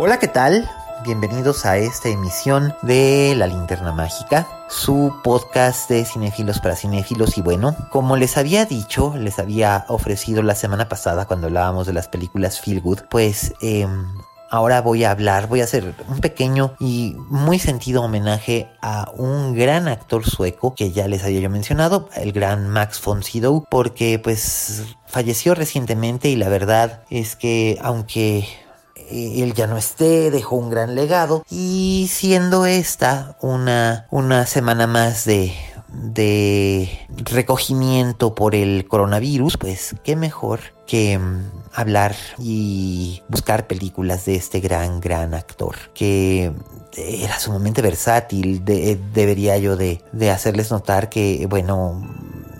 Hola, ¿qué tal? Bienvenidos a esta emisión de La Linterna Mágica, su podcast de cinéfilos para cinéfilos. Y bueno, como les había dicho, les había ofrecido la semana pasada cuando hablábamos de las películas Feel Good, pues eh, ahora voy a hablar, voy a hacer un pequeño y muy sentido homenaje a un gran actor sueco que ya les había yo mencionado, el gran Max von Sydow, porque pues falleció recientemente y la verdad es que aunque él ya no esté, dejó un gran legado y siendo esta una, una semana más de, de recogimiento por el coronavirus, pues qué mejor que mm, hablar y buscar películas de este gran, gran actor que era sumamente versátil. De, debería yo de, de hacerles notar que, bueno,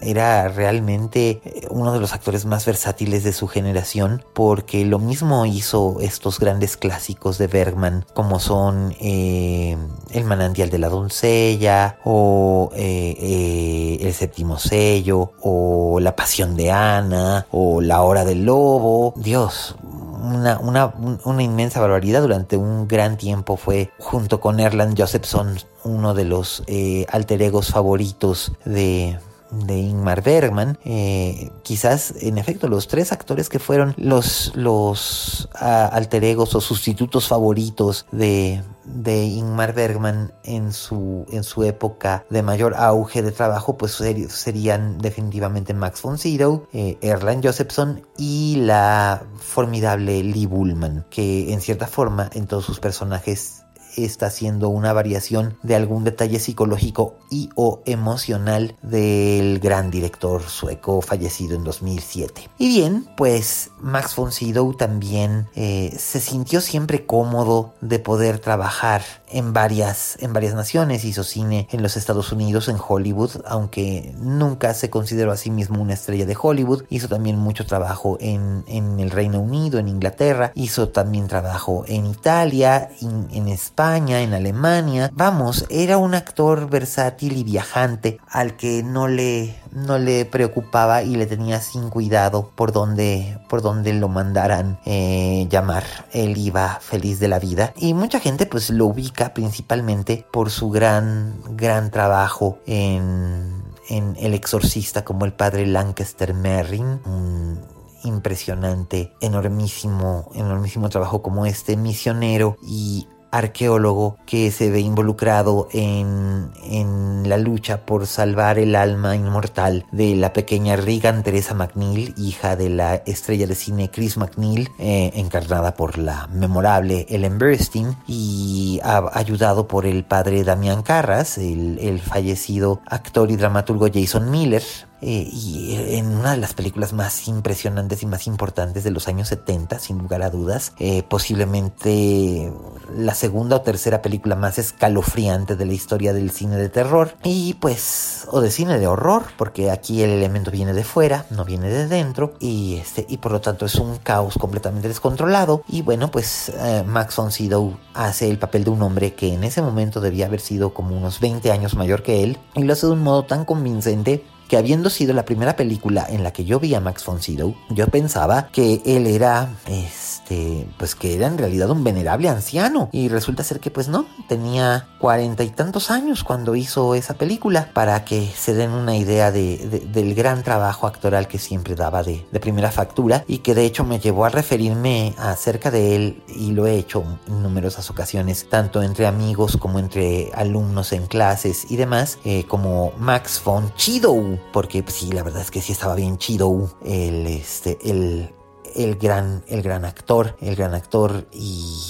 era realmente eh, uno de los actores más versátiles de su generación porque lo mismo hizo estos grandes clásicos de Bergman como son eh, El manantial de la doncella o eh, eh, El séptimo sello o La pasión de Ana o La hora del lobo. Dios, una, una, una, inmensa barbaridad. Durante un gran tiempo fue, junto con Erland Josephson, uno de los eh, alter egos favoritos de, de Ingmar Bergman, eh, quizás en efecto los tres actores que fueron los, los uh, alter egos o sustitutos favoritos de, de Ingmar Bergman en su, en su época de mayor auge de trabajo, pues ser, serían definitivamente Max von Sydow, eh, Erland Josephson y la formidable Lee Bullman, que en cierta forma en todos sus personajes está haciendo una variación de algún detalle psicológico y o emocional del gran director sueco fallecido en 2007. Y bien, pues Max von Sydow también eh, se sintió siempre cómodo de poder trabajar en varias, en varias naciones. Hizo cine en los Estados Unidos, en Hollywood, aunque nunca se consideró a sí mismo una estrella de Hollywood. Hizo también mucho trabajo en, en el Reino Unido, en Inglaterra. Hizo también trabajo en Italia, en, en España, en Alemania. Vamos, era un actor versátil y viajante al que no le, no le preocupaba y le tenía sin cuidado por donde, por donde lo mandaran eh, llamar. Él iba feliz de la vida. Y mucha gente pues lo ubica principalmente por su gran, gran trabajo en, en El Exorcista como el padre Lancaster Merrin. Un impresionante, enormísimo, enormísimo trabajo como este misionero y arqueólogo que se ve involucrado en, en, la lucha por salvar el alma inmortal de la pequeña Regan Teresa McNeil, hija de la estrella de cine Chris McNeil, eh, encarnada por la memorable Ellen Burstyn y ayudado por el padre Damián Carras, el, el fallecido actor y dramaturgo Jason Miller, eh, y en una de las películas más impresionantes y más importantes de los años 70, sin lugar a dudas, eh, posiblemente la segunda o tercera película más escalofriante de la historia del cine de terror. Y pues o de cine de horror, porque aquí el elemento viene de fuera, no viene de dentro y este y por lo tanto es un caos completamente descontrolado. Y bueno pues eh, Max von Sydow hace el papel de un hombre que en ese momento debía haber sido como unos 20 años mayor que él y lo hace de un modo tan convincente que habiendo sido la primera película en la que yo vi a Max von Sydow, yo pensaba que él era, este, pues que era en realidad un venerable anciano. Y resulta ser que pues no, tenía cuarenta y tantos años cuando hizo esa película, para que se den una idea de, del gran trabajo actoral que siempre daba de, de primera factura y que de hecho me llevó a referirme acerca de él y lo he hecho en numerosas ocasiones, tanto entre amigos como entre alumnos en clases y demás, eh, como Max von Chido, porque sí, la verdad es que sí estaba bien chido el, este, el, el gran, el gran actor, el gran actor y,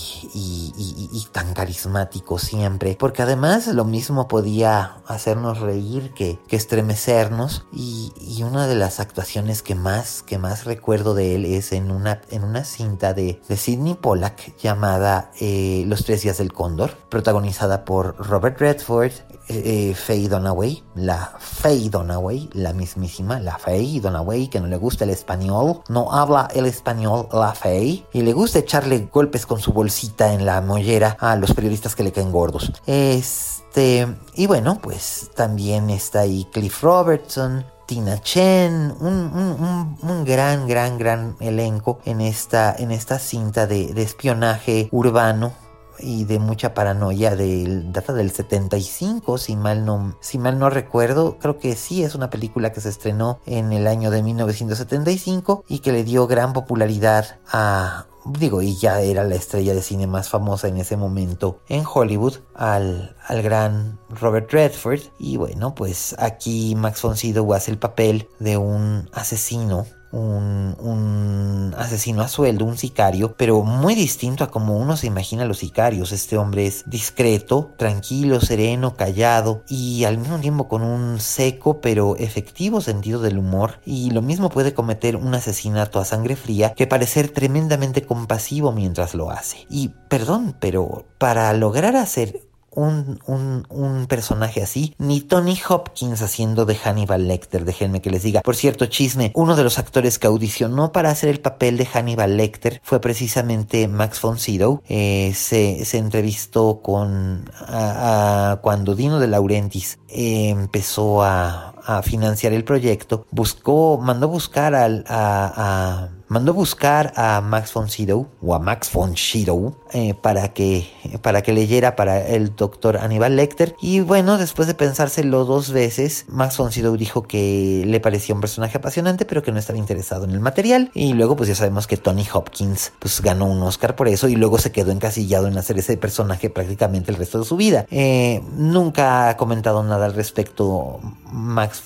tan carismático siempre, porque además lo mismo podía hacernos reír que, que estremecernos y, una de las actuaciones que más, que más recuerdo de él es en una, en una cinta de, de Sidney Pollack llamada eh, Los tres días del cóndor, protagonizada por Robert Redford, eh, Faye Dunaway, la Faye Dunaway, la mismísima, la Faye Dunaway, que no le gusta el español, no habla el español la Faye, y le gusta echarle golpes con su bolsita en la mollera a los periodistas que le caen gordos. Este, y bueno, pues también está ahí Cliff Robertson, Tina Chen, un, gran, gran, gran elenco en esta, en esta cinta de, de espionaje urbano y de mucha paranoia del data del 75 si mal no si mal no recuerdo creo que sí es una película que se estrenó en el año de 1975 y que le dio gran popularidad a digo, y ya era la estrella de cine más famosa en ese momento en Hollywood, al, al gran Robert Redford. Y bueno, pues aquí Max von Sydow hace el papel de un asesino un, asesino a sueldo, un sicario, pero muy distinto a como uno se imagina los sicarios. Este hombre es discreto, tranquilo, sereno, callado y al mismo tiempo con un seco pero efectivo sentido del humor y lo mismo puede cometer un asesinato a sangre fría que parecer tremendamente compasivo mientras lo hace. Y perdón, pero para lograr hacer un, personaje así, ni Tony Hopkins haciendo de Hannibal Lecter, déjenme que les diga. Por cierto, chisme, uno de los actores que audicionó para hacer el papel de Hannibal Lecter fue precisamente Max von Sydow. Eh, se, entrevistó con cuando Dino de Laurentiis eh, empezó a, financiar el proyecto, buscó, mandó buscar al, a mandó buscar a Max von Sydow o a Max von Sydow eh, para que para que leyera para el doctor Aníbal Lecter. Y bueno después de pensárselo dos veces Max von Sydow dijo que le parecía un personaje apasionante pero que no estaba interesado en el material. Y luego pues ya sabemos que Tony Hopkins pues ganó un Oscar por eso y luego se quedó encasillado en hacer ese personaje prácticamente el resto de su vida. Eh, nunca ha comentado nada al respecto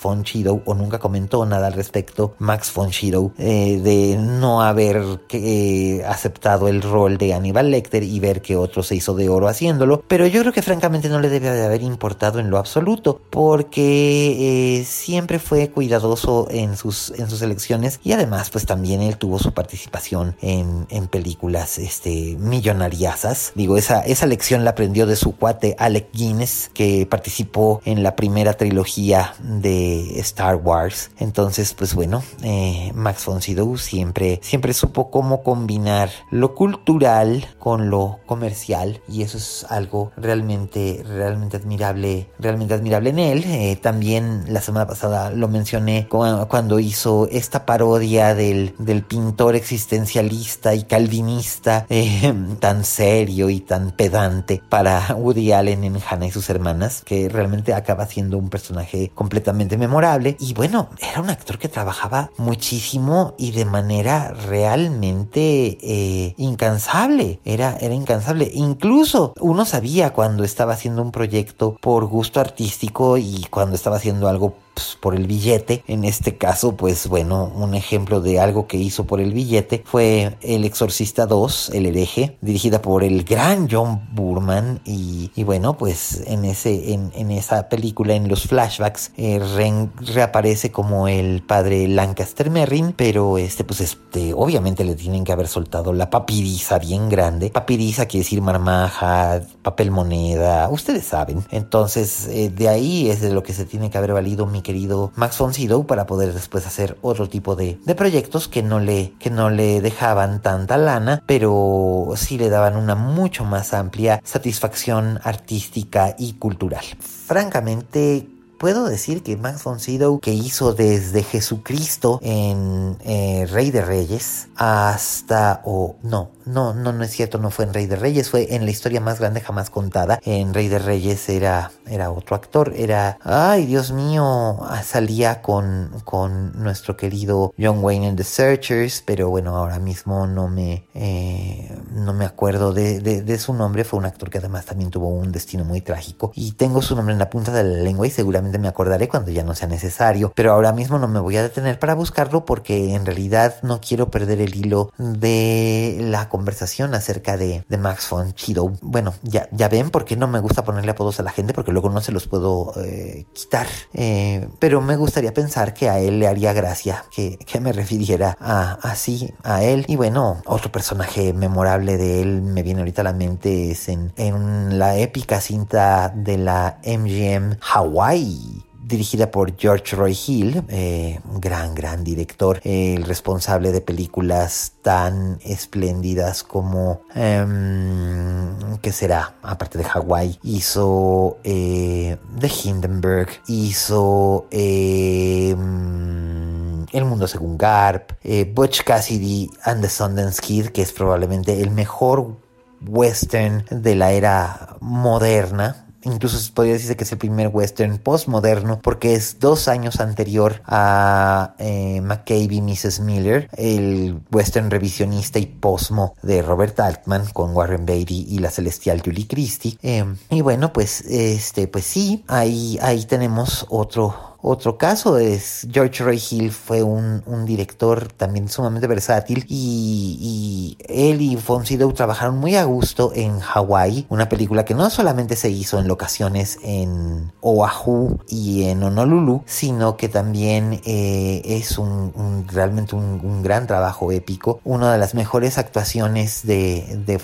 Von o nunca comentó nada al respecto Max von Sydow eh, de no haber eh, aceptado el rol de Aníbal Lecter y ver que otro se hizo de oro haciéndolo, pero yo creo que francamente no le debe de haber importado en lo absoluto, porque eh, siempre fue cuidadoso en sus, en sus elecciones y además pues también él tuvo su participación en, en películas este, millonariasas. Digo, esa, esa lección la aprendió de su cuate Alec Guinness, que participó en la primera trilogía de Star Wars. Entonces, pues bueno, eh, Max von Sydow siempre siempre, supo cómo combinar lo cultural con lo comercial y eso es algo realmente, realmente admirable, realmente admirable en él. Eh, también la semana pasada lo mencioné cuando hizo esta parodia del, del pintor existencialista y calvinista eh, tan serio y tan pedante para Woody Allen en Hannah y sus hermanas, que realmente acaba siendo un personaje completamente memorable. Y bueno, era un actor que trabajaba muchísimo y de manera realmente eh, incansable, era, era incansable. Incluso uno sabía cuando estaba haciendo un proyecto por gusto artístico y cuando estaba haciendo algo pues, por el billete. En este caso, pues bueno, un ejemplo de algo que hizo por el billete fue El Exorcista 2, El hereje, dirigida por el gran John Burman. Y, bueno, pues en, ese, en, esa película, en los flashbacks, eh, reaparece como el padre Lancaster Merrin, pero este, pues este, obviamente le tienen que haber soltado la papiriza bien grande. Papiriza quiere decir marmaja, papel moneda, ustedes saben. Entonces, eh, de ahí es de lo que se tiene que haber valido mi querido Max von Sydow para poder después hacer otro tipo de, proyectos que no, le, que no le dejaban tanta lana, pero sí le daban una mucho más amplia satisfacción artística y cultural. Francamente, puedo decir que Max von Sydow, que hizo desde Jesucristo en eh, Rey de Reyes hasta, o no, no, no, no es cierto, no fue en Rey de Reyes, fue en la historia más grande jamás contada. En Rey de Reyes era, era otro actor, era, ay Dios mío, salía con, con nuestro querido John Wayne en The Searchers, pero bueno, ahora mismo no me, eh, no me acuerdo de, de, su nombre. Fue un actor que además también tuvo un destino muy trágico y tengo su nombre en la punta de la lengua y seguramente me acordaré cuando ya no sea necesario, pero ahora mismo no me voy a detener para buscarlo porque en realidad no quiero perder el hilo de la conversación acerca de, de Max von Sydow. Bueno, ya, ya ven por qué no me gusta ponerle apodos a la gente porque luego no se los puedo eh, quitar. Eh, pero me gustaría pensar que a él le haría gracia que, que me refiriera a, así a él. Y bueno, otro personaje memorable de él me viene ahorita a la mente es en, en la épica cinta de la MGM Hawaii dirigida por George Roy Hill, eh, gran, gran director, el responsable de películas tan espléndidas como, em, ¿qué será? Aparte de Hawaii, hizo eh, The Hindenburg, hizo em, El Mundo Según Garp, eh, Butch Cassidy and the Sundance Kid, que es probablemente el mejor western de la era moderna incluso podría decirse que es el primer western postmoderno porque es dos años anterior a eh, McCabe y Mrs. Miller, el western revisionista y posmo de Robert Altman con Warren Beatty y la celestial Julie Christie. Em, y bueno, pues este, pues sí, ahí, ahí tenemos otro otro caso es George Roy Hill fue un, director también sumamente versátil y, él y Fonzie trabajaron muy a gusto en Hawaii, una película que no solamente se hizo en locaciones en Oahu y en Honolulu, sino que también eh, es un, realmente un, gran trabajo épico, una de las mejores actuaciones de, de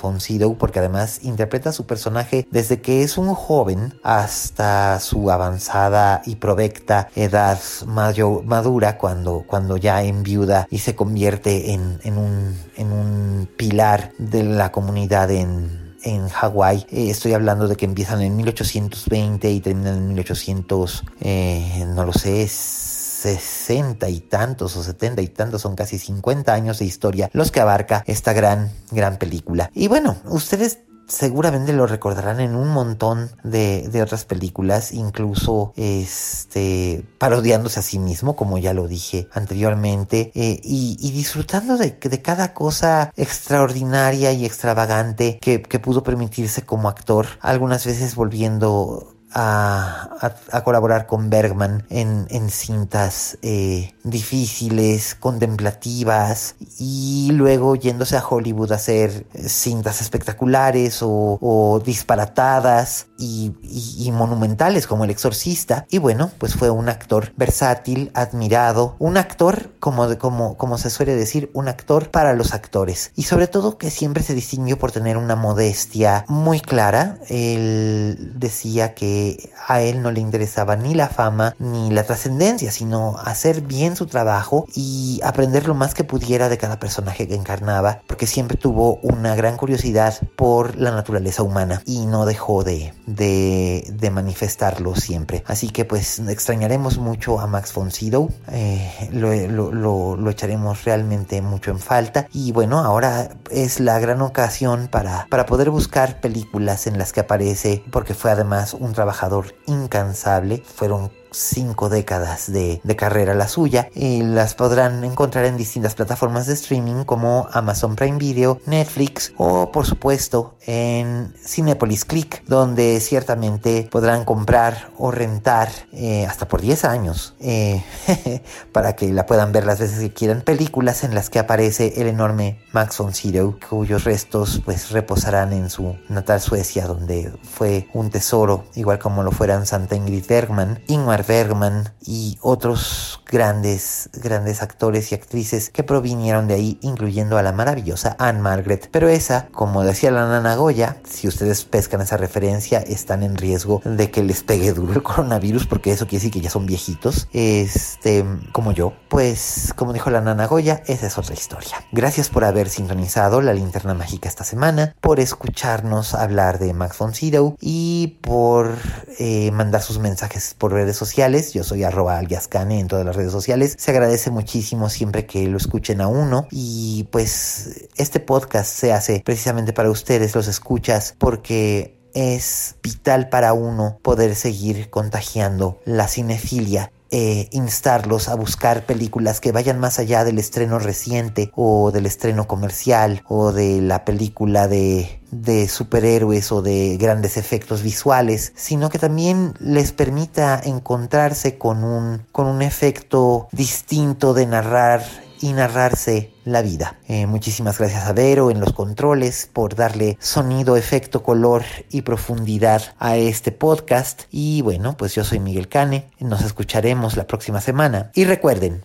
porque además interpreta su personaje desde que es un joven hasta su avanzada y provecta edad mayor, madura cuando, cuando ya enviuda y se convierte en, en, un, en un pilar de la comunidad en, en Hawái. Eh, estoy hablando de que empiezan en 1820 y terminan en 1800, eh, no lo sé, 60 y tantos o 70 y tantos, son casi 50 años de historia los que abarca esta gran, gran película. Y bueno, ustedes seguramente lo recordarán en un montón de, otras películas, incluso este parodiándose a sí mismo, como ya lo dije anteriormente, eh, y, disfrutando de, de, cada cosa extraordinaria y extravagante que, que pudo permitirse como actor, algunas veces volviendo a, colaborar con Bergman en, cintas eh, difíciles, contemplativas y luego yéndose a Hollywood a hacer cintas espectaculares o, disparatadas y, monumentales como El Exorcista. Y bueno, pues fue un actor versátil, admirado, un actor, como, como, como se suele decir, un actor para los actores. Y sobre todo que siempre se distinguió por tener una modestia muy clara. Él decía que a él no le interesaba ni la fama ni la trascendencia, sino hacer bien su trabajo y aprender lo más que pudiera de cada personaje que encarnaba, porque siempre tuvo una gran curiosidad por la naturaleza humana y no dejó de, de, manifestarlo siempre. Así que pues extrañaremos mucho a Max von Sydow, eh, lo, lo, echaremos realmente mucho en falta y bueno, ahora es la gran ocasión para, para poder buscar películas en las que aparece, porque fue además un trabajo trabajador incansable. Fueron cinco décadas de, carrera la suya y las podrán encontrar en distintas plataformas de streaming como Amazon Prime Video, Netflix o por supuesto en Cinepolis Click donde ciertamente podrán comprar o rentar eh, hasta por 10 años eh, para que la puedan ver las veces que quieran películas en las que aparece el enorme Max von Sydow cuyos restos pues reposarán en su natal Suecia donde fue un tesoro igual como lo fueran Santa Ingrid Bergman, Ingmar Bergman y otros grandes, grandes actores y actrices que provinieron de ahí, incluyendo a la maravillosa Anne Margaret. Pero esa, como decía la nana Goya, si ustedes pescan esa referencia, están en riesgo de que les pegue duro el coronavirus, porque eso quiere decir que ya son viejitos, este, como yo. Pues, como dijo la nana Goya, esa es otra historia. Gracias por haber sintonizado la linterna mágica esta semana, por escucharnos hablar de Max von Sydow y por eh, mandar sus mensajes por redes sociales Yo soy arroba aliascane en todas las redes sociales. Se agradece muchísimo siempre que lo escuchen a uno. Y pues este podcast se hace precisamente para ustedes, los escuchas, porque es vital para uno poder seguir contagiando la cinefilia eh, instarlos a buscar películas que vayan más allá del estreno reciente o del estreno comercial o de la película de, de superhéroes o de grandes efectos visuales, sino que también les permita encontrarse con un, con un efecto distinto de narrar y narrarse la vida. Eh, muchísimas gracias a Vero en los controles por darle sonido, efecto, color y profundidad a este podcast. Y bueno, pues yo soy Miguel Cane, nos escucharemos la próxima semana. Y recuerden,